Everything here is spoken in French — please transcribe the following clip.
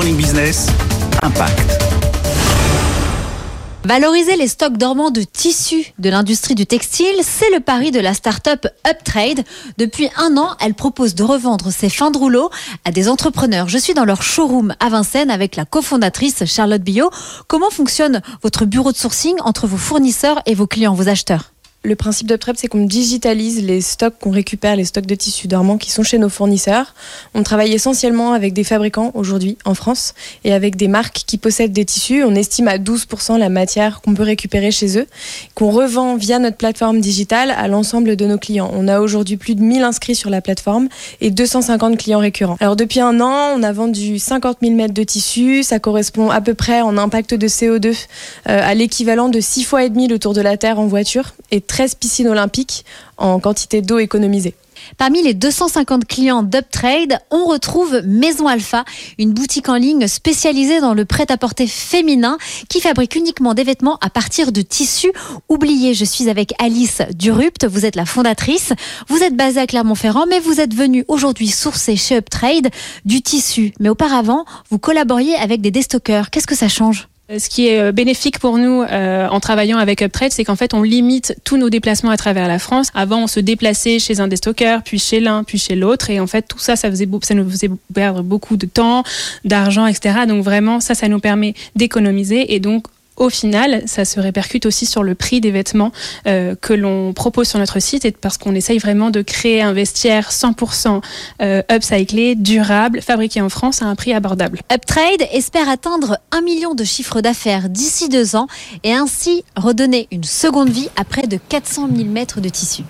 Business, Impact. Valoriser les stocks dormants de tissus de l'industrie du textile, c'est le pari de la start-up Uptrade. Depuis un an, elle propose de revendre ses fins de rouleau à des entrepreneurs. Je suis dans leur showroom à Vincennes avec la cofondatrice Charlotte Billot. Comment fonctionne votre bureau de sourcing entre vos fournisseurs et vos clients, vos acheteurs? Le principe d'Uptrade, c'est qu'on digitalise les stocks qu'on récupère, les stocks de tissus dormants qui sont chez nos fournisseurs. On travaille essentiellement avec des fabricants aujourd'hui en France et avec des marques qui possèdent des tissus. On estime à 12% la matière qu'on peut récupérer chez eux, qu'on revend via notre plateforme digitale à l'ensemble de nos clients. On a aujourd'hui plus de 1000 inscrits sur la plateforme et 250 clients récurrents. Alors depuis un an, on a vendu 50 000 mètres de tissus. Ça correspond à peu près en impact de CO2 euh, à l'équivalent de 6 fois et demi le tour de la Terre en voiture 13 piscines olympiques en quantité d'eau économisée. Parmi les 250 clients d'Uptrade, on retrouve Maison Alpha, une boutique en ligne spécialisée dans le prêt-à-porter féminin qui fabrique uniquement des vêtements à partir de tissus oubliés. Je suis avec Alice Durupt, vous êtes la fondatrice. Vous êtes basée à Clermont-Ferrand, mais vous êtes venue aujourd'hui sourcer chez Uptrade du tissu. Mais auparavant, vous collaboriez avec des déstockeurs. Qu'est-ce que ça change? Ce qui est euh, bénéfique pour nous euh, en travaillant avec UpTrade, c'est qu'en fait, on limite tous nos déplacements à travers la France. Avant, on se déplaçait chez un des stockeurs, puis chez l'un, puis chez l'autre. Et en fait, tout ça, ça, faisait, ça nous faisait perdre beaucoup de temps, d'argent, etc. Donc vraiment, ça, ça nous permet d'économiser. Et donc, au final, ça se répercute aussi sur le prix des vêtements euh, que l'on propose sur notre site parce qu'on essaye vraiment de créer un vestiaire 100% euh, upcyclé, durable, fabriqué en France à un prix abordable. Uptrade espère atteindre un million de chiffres d'affaires d'ici deux ans et ainsi redonner une seconde vie à près de 400 000 mètres de tissu.